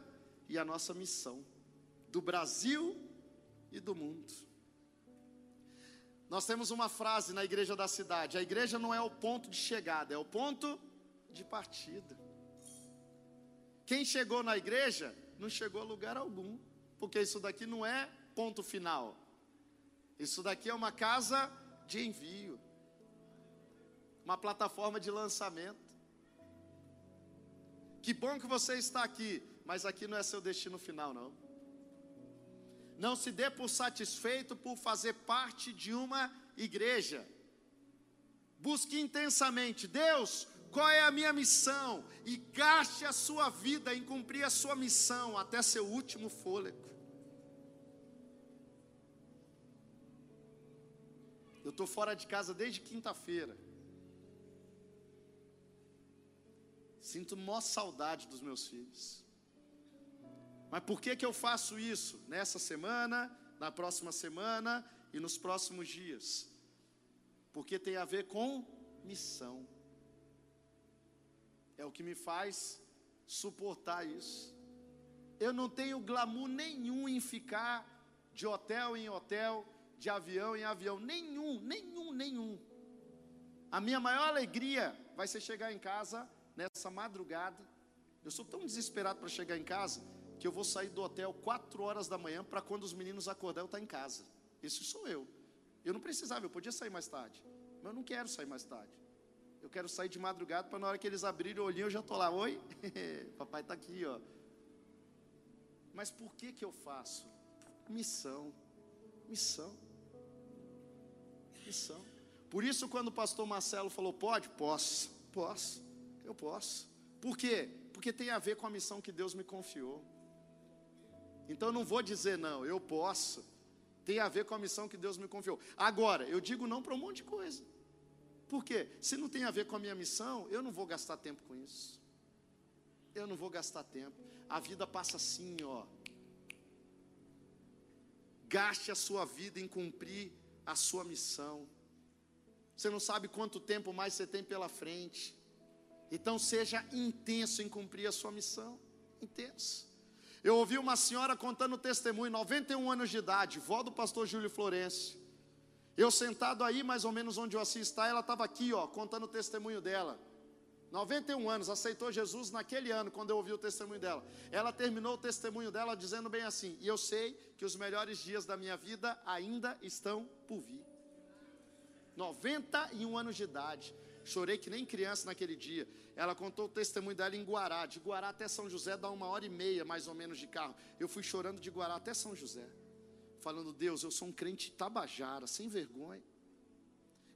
e a nossa missão, do Brasil e do mundo. Nós temos uma frase na igreja da cidade: a igreja não é o ponto de chegada, é o ponto de partida. Quem chegou na igreja não chegou a lugar algum, porque isso daqui não é ponto final. Isso daqui é uma casa de envio, uma plataforma de lançamento. Que bom que você está aqui, mas aqui não é seu destino final, não. Não se dê por satisfeito por fazer parte de uma igreja. Busque intensamente, Deus, qual é a minha missão? E gaste a sua vida em cumprir a sua missão até seu último fôlego. Estou fora de casa desde quinta-feira. Sinto maior saudade dos meus filhos. Mas por que, que eu faço isso nessa semana, na próxima semana e nos próximos dias? Porque tem a ver com missão. É o que me faz suportar isso. Eu não tenho glamour nenhum em ficar de hotel em hotel, de avião em avião, nenhum, nenhum, nenhum. A minha maior alegria vai ser chegar em casa nessa madrugada. Eu sou tão desesperado para chegar em casa que eu vou sair do hotel 4 horas da manhã para quando os meninos acordar eu estar tá em casa. Isso sou eu. Eu não precisava, eu podia sair mais tarde. Mas eu não quero sair mais tarde. Eu quero sair de madrugada para na hora que eles abrirem o olhinho eu já estou lá. Oi, papai está aqui, ó. Mas por que que eu faço? Missão, missão, missão. Por isso quando o pastor Marcelo falou, pode? Posso, posso, eu posso. Por quê? Porque tem a ver com a missão que Deus me confiou. Então eu não vou dizer não, eu posso. Tem a ver com a missão que Deus me confiou. Agora, eu digo não para um monte de coisa. Por quê? Se não tem a ver com a minha missão, eu não vou gastar tempo com isso. Eu não vou gastar tempo. A vida passa assim, ó. gaste a sua vida em cumprir a sua missão. Você não sabe quanto tempo mais você tem pela frente. Então seja intenso em cumprir a sua missão. Intenso. Eu ouvi uma senhora contando testemunho, 91 anos de idade, vó do pastor Júlio Florencio. Eu sentado aí, mais ou menos onde eu assisto, ela estava aqui, ó, contando o testemunho dela. 91 anos, aceitou Jesus naquele ano, quando eu ouvi o testemunho dela. Ela terminou o testemunho dela dizendo bem assim: E eu sei que os melhores dias da minha vida ainda estão por vir. 91 anos de idade. Chorei que nem criança naquele dia. Ela contou o testemunho dela em Guará. De Guará até São José dá uma hora e meia, mais ou menos, de carro. Eu fui chorando de Guará até São José. Falando, Deus, eu sou um crente tabajara, sem vergonha.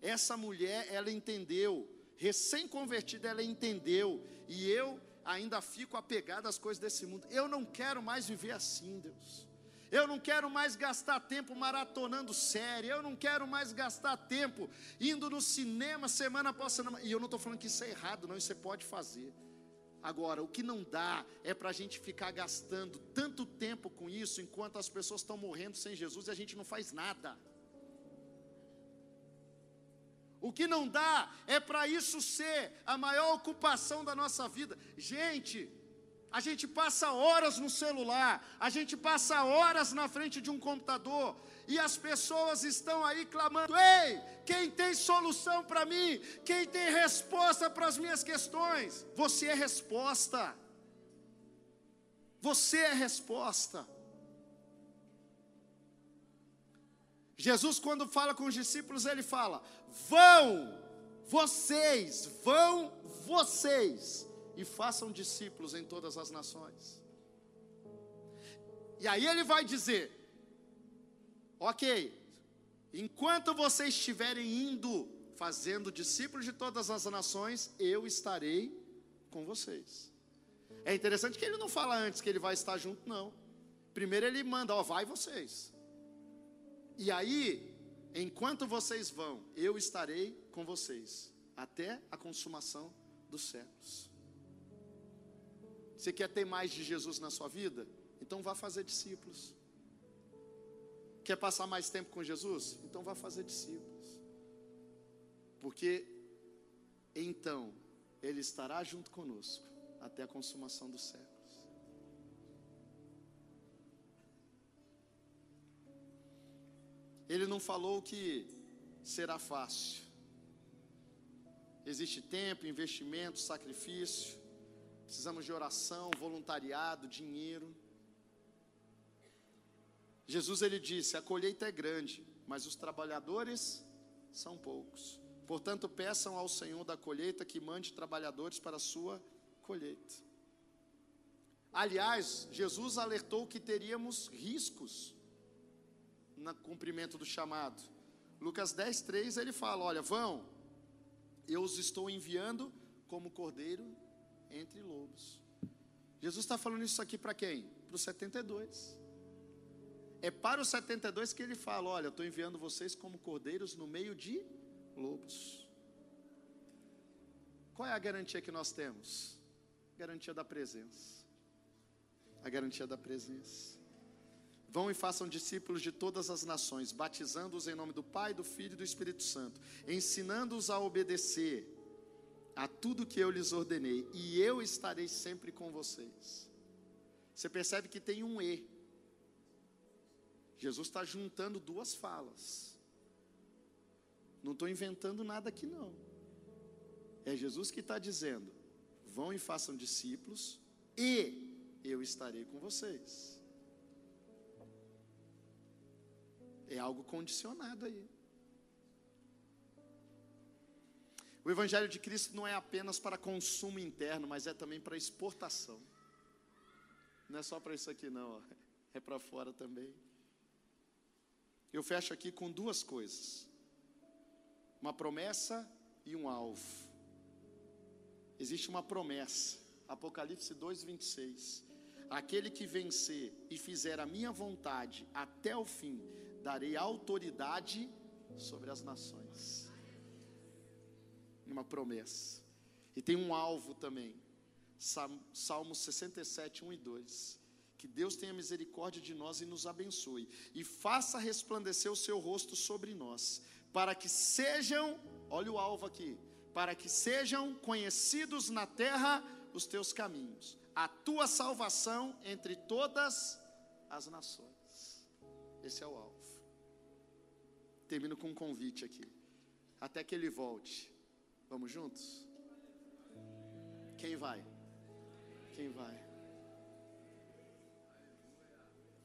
Essa mulher, ela entendeu recém-convertida, ela entendeu, e eu ainda fico apegado às coisas desse mundo. Eu não quero mais viver assim, Deus. Eu não quero mais gastar tempo maratonando série. Eu não quero mais gastar tempo indo no cinema semana após semana. E eu não estou falando que isso é errado, não. Isso você pode fazer. Agora, o que não dá é para a gente ficar gastando tanto tempo com isso enquanto as pessoas estão morrendo sem Jesus e a gente não faz nada. O que não dá é para isso ser a maior ocupação da nossa vida. Gente, a gente passa horas no celular, a gente passa horas na frente de um computador, e as pessoas estão aí clamando: ei, quem tem solução para mim? Quem tem resposta para as minhas questões? Você é resposta. Você é resposta. Jesus, quando fala com os discípulos, ele fala: Vão, vocês, vão vocês, e façam discípulos em todas as nações. E aí ele vai dizer: Ok, enquanto vocês estiverem indo, fazendo discípulos de todas as nações, eu estarei com vocês. É interessante que ele não fala antes que ele vai estar junto, não. Primeiro ele manda, ó, vai vocês. E aí, enquanto vocês vão, eu estarei com vocês, até a consumação dos séculos. Você quer ter mais de Jesus na sua vida? Então vá fazer discípulos. Quer passar mais tempo com Jesus? Então vá fazer discípulos. Porque então Ele estará junto conosco até a consumação dos séculos. Ele não falou que será fácil. Existe tempo, investimento, sacrifício. Precisamos de oração, voluntariado, dinheiro. Jesus ele disse: "A colheita é grande, mas os trabalhadores são poucos. Portanto, peçam ao Senhor da colheita que mande trabalhadores para a sua colheita." Aliás, Jesus alertou que teríamos riscos no cumprimento do chamado. Lucas 10, 3 ele fala: Olha, vão, eu os estou enviando como cordeiro entre lobos. Jesus está falando isso aqui para quem? Para os 72. É para os 72 que ele fala: Olha, estou enviando vocês como cordeiros no meio de lobos. Qual é a garantia que nós temos? Garantia da presença. A garantia da presença. Vão e façam discípulos de todas as nações, batizando-os em nome do Pai, do Filho e do Espírito Santo, ensinando-os a obedecer a tudo que eu lhes ordenei, e eu estarei sempre com vocês. Você percebe que tem um E. Jesus está juntando duas falas. Não estou inventando nada aqui, não. É Jesus que está dizendo: vão e façam discípulos, e eu estarei com vocês. É algo condicionado aí. O Evangelho de Cristo não é apenas para consumo interno, mas é também para exportação. Não é só para isso aqui, não, é para fora também. Eu fecho aqui com duas coisas: uma promessa e um alvo. Existe uma promessa, Apocalipse 2, 26. Aquele que vencer e fizer a minha vontade até o fim, darei autoridade sobre as nações. Uma promessa. E tem um alvo também. Salmo 67, 1 e 2. Que Deus tenha misericórdia de nós e nos abençoe, e faça resplandecer o seu rosto sobre nós, para que sejam, olha o alvo aqui, para que sejam conhecidos na terra os teus caminhos, a tua salvação entre todas as nações. Esse é o alvo. Termino com um convite aqui, até que ele volte. Vamos juntos? Quem vai? Quem vai?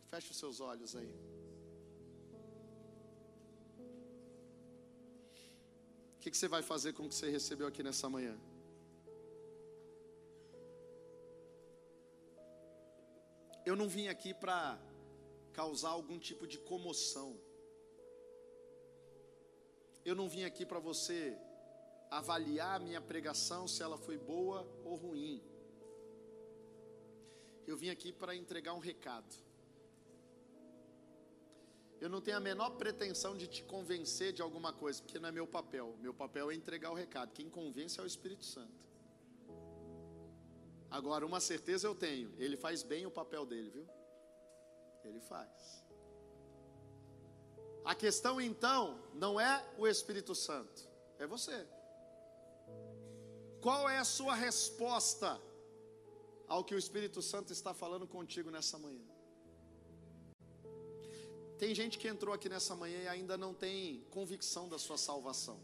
Feche os seus olhos aí. O que, que você vai fazer com o que você recebeu aqui nessa manhã? Eu não vim aqui para causar algum tipo de comoção. Eu não vim aqui para você avaliar a minha pregação se ela foi boa ou ruim. Eu vim aqui para entregar um recado. Eu não tenho a menor pretensão de te convencer de alguma coisa, porque não é meu papel. Meu papel é entregar o recado. Quem convence é o Espírito Santo. Agora, uma certeza eu tenho: ele faz bem o papel dele, viu? Ele faz. A questão então não é o Espírito Santo, é você. Qual é a sua resposta ao que o Espírito Santo está falando contigo nessa manhã? Tem gente que entrou aqui nessa manhã e ainda não tem convicção da sua salvação.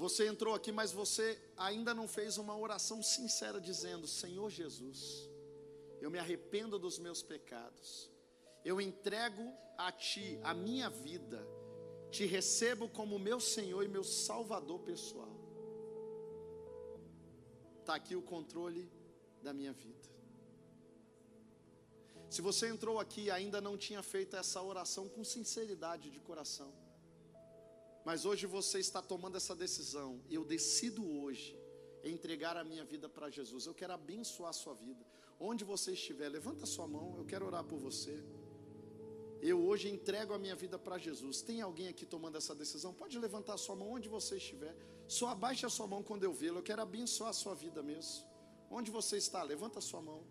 Você entrou aqui, mas você ainda não fez uma oração sincera dizendo: Senhor Jesus, eu me arrependo dos meus pecados, eu entrego a Ti a minha vida, te recebo como meu Senhor e meu Salvador pessoal. Está aqui o controle da minha vida. Se você entrou aqui e ainda não tinha feito essa oração com sinceridade de coração, mas hoje você está tomando essa decisão, eu decido hoje entregar a minha vida para Jesus. Eu quero abençoar a sua vida. Onde você estiver, levanta a sua mão, eu quero orar por você. Eu hoje entrego a minha vida para Jesus. Tem alguém aqui tomando essa decisão? Pode levantar a sua mão onde você estiver. Só abaixe a sua mão quando eu vê-lo. Eu quero abençoar a sua vida mesmo. Onde você está? Levanta a sua mão.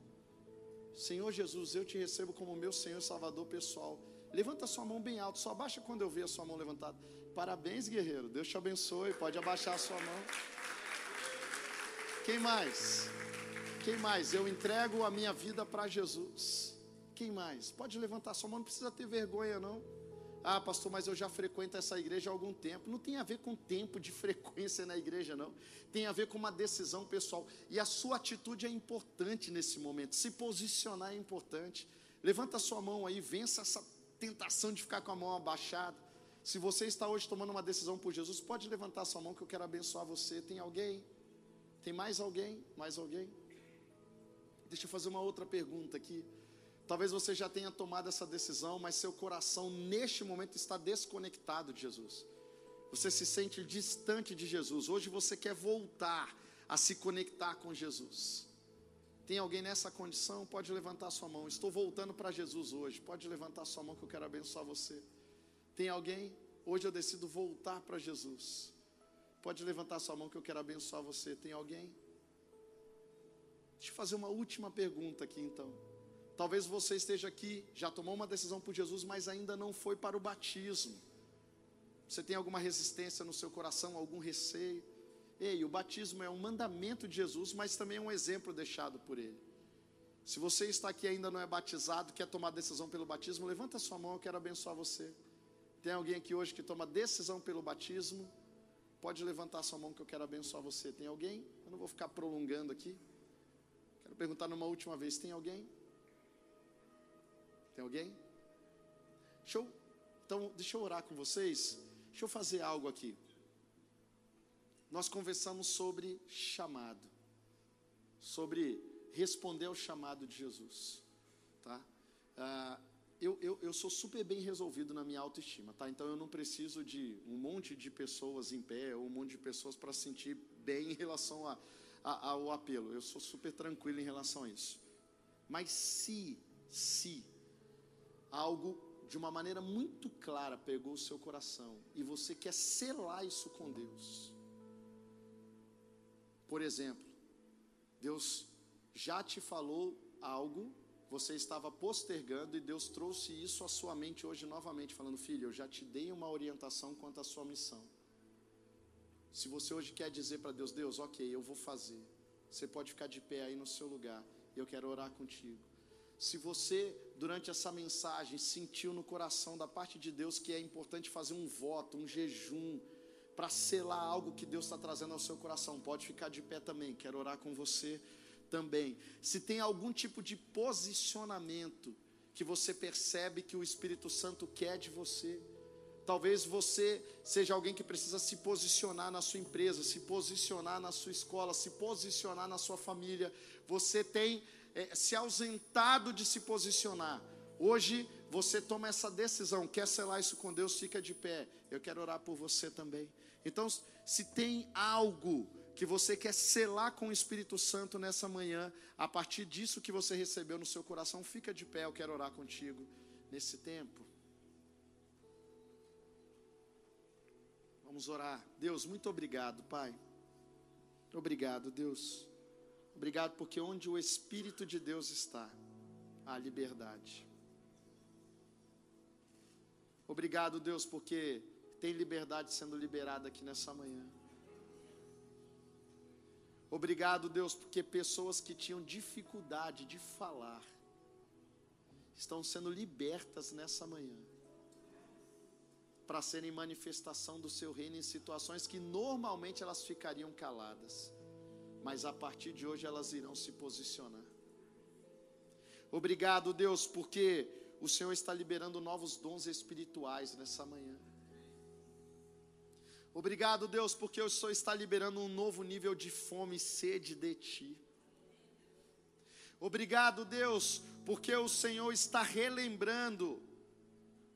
Senhor Jesus, eu te recebo como meu Senhor Salvador pessoal. Levanta a sua mão bem alto, só abaixa quando eu ver a sua mão levantada. Parabéns, guerreiro. Deus te abençoe. Pode abaixar a sua mão. Quem mais? Quem mais? Eu entrego a minha vida para Jesus. Quem mais? Pode levantar a sua mão, não precisa ter vergonha, não. Ah, pastor, mas eu já frequento essa igreja há algum tempo. Não tem a ver com tempo de frequência na igreja, não. Tem a ver com uma decisão pessoal. E a sua atitude é importante nesse momento. Se posicionar é importante. Levanta a sua mão aí, vença essa tentação de ficar com a mão abaixada. Se você está hoje tomando uma decisão por Jesus, pode levantar sua mão que eu quero abençoar você. Tem alguém? Tem mais alguém? Mais alguém? Deixa eu fazer uma outra pergunta aqui. Talvez você já tenha tomado essa decisão, mas seu coração neste momento está desconectado de Jesus. Você se sente distante de Jesus. Hoje você quer voltar a se conectar com Jesus. Tem alguém nessa condição? Pode levantar sua mão. Estou voltando para Jesus hoje. Pode levantar sua mão que eu quero abençoar você. Tem alguém? Hoje eu decido voltar para Jesus. Pode levantar sua mão que eu quero abençoar você. Tem alguém? Deixa eu fazer uma última pergunta aqui então. Talvez você esteja aqui, já tomou uma decisão por Jesus, mas ainda não foi para o batismo. Você tem alguma resistência no seu coração, algum receio? Ei, o batismo é um mandamento de Jesus, mas também é um exemplo deixado por ele. Se você está aqui e ainda não é batizado, quer tomar decisão pelo batismo, levanta sua mão, eu quero abençoar você. Tem alguém aqui hoje que toma decisão pelo batismo? Pode levantar sua mão que eu quero abençoar você. Tem alguém? Eu não vou ficar prolongando aqui. Quero perguntar numa última vez: tem alguém? Tem alguém? Deixa eu, então, deixa eu orar com vocês. Deixa eu fazer algo aqui. Nós conversamos sobre chamado, sobre responder ao chamado de Jesus, tá? Ah, eu, eu, eu sou super bem resolvido na minha autoestima, tá? Então eu não preciso de um monte de pessoas em pé ou um monte de pessoas para sentir bem em relação a, a, ao apelo. Eu sou super tranquilo em relação a isso. Mas se, se algo de uma maneira muito clara pegou o seu coração e você quer selar isso com Deus. Por exemplo, Deus já te falou algo, você estava postergando e Deus trouxe isso à sua mente hoje novamente, falando: Filho, eu já te dei uma orientação quanto à sua missão. Se você hoje quer dizer para Deus: Deus, ok, eu vou fazer. Você pode ficar de pé aí no seu lugar. Eu quero orar contigo. Se você, durante essa mensagem, sentiu no coração da parte de Deus que é importante fazer um voto, um jejum, para selar algo que Deus está trazendo ao seu coração, pode ficar de pé também. Quero orar com você também. Se tem algum tipo de posicionamento que você percebe que o Espírito Santo quer de você, Talvez você seja alguém que precisa se posicionar na sua empresa, se posicionar na sua escola, se posicionar na sua família. Você tem é, se ausentado de se posicionar. Hoje você toma essa decisão, quer selar isso com Deus, fica de pé. Eu quero orar por você também. Então, se tem algo que você quer selar com o Espírito Santo nessa manhã, a partir disso que você recebeu no seu coração, fica de pé, eu quero orar contigo nesse tempo. Vamos orar. Deus, muito obrigado, Pai. Obrigado, Deus. Obrigado porque onde o Espírito de Deus está, há liberdade. Obrigado, Deus, porque tem liberdade sendo liberada aqui nessa manhã. Obrigado, Deus, porque pessoas que tinham dificuldade de falar estão sendo libertas nessa manhã para serem manifestação do seu reino em situações que normalmente elas ficariam caladas, mas a partir de hoje elas irão se posicionar. Obrigado, Deus, porque o Senhor está liberando novos dons espirituais nessa manhã. Obrigado, Deus, porque o Senhor está liberando um novo nível de fome e sede de Ti. Obrigado, Deus, porque o Senhor está relembrando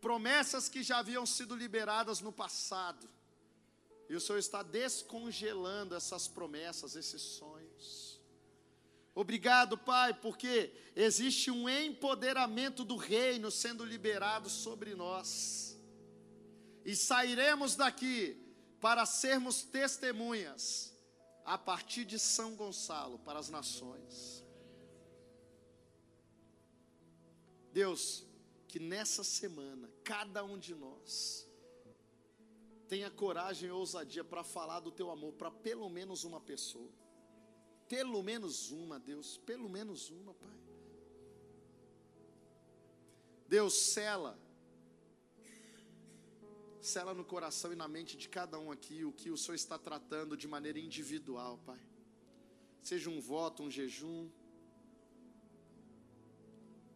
promessas que já haviam sido liberadas no passado. E o Senhor está descongelando essas promessas, esses sonhos. Obrigado, Pai, porque existe um empoderamento do reino sendo liberado sobre nós. E sairemos daqui para sermos testemunhas a partir de São Gonçalo para as nações. Deus, que nessa semana, cada um de nós, tenha coragem e ousadia para falar do teu amor para pelo menos uma pessoa. Pelo menos uma, Deus, pelo menos uma, Pai. Deus, cela, cela no coração e na mente de cada um aqui o que o Senhor está tratando de maneira individual, Pai. Seja um voto, um jejum,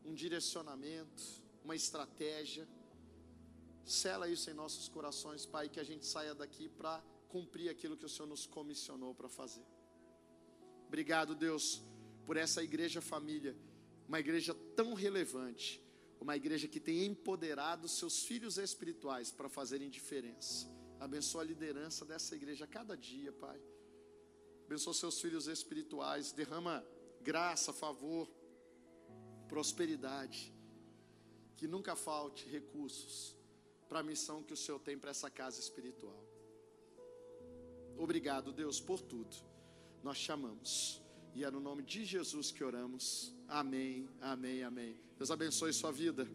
um direcionamento uma estratégia. Sela isso em nossos corações, Pai, que a gente saia daqui para cumprir aquilo que o Senhor nos comissionou para fazer. Obrigado, Deus, por essa igreja família, uma igreja tão relevante, uma igreja que tem empoderado seus filhos espirituais para fazerem diferença. Abençoa a liderança dessa igreja a cada dia, Pai. Abençoa seus filhos espirituais, derrama graça, favor, prosperidade que nunca falte recursos para a missão que o Senhor tem para essa casa espiritual. Obrigado, Deus, por tudo. Nós chamamos. E é no nome de Jesus que oramos. Amém, amém, amém. Deus abençoe sua vida.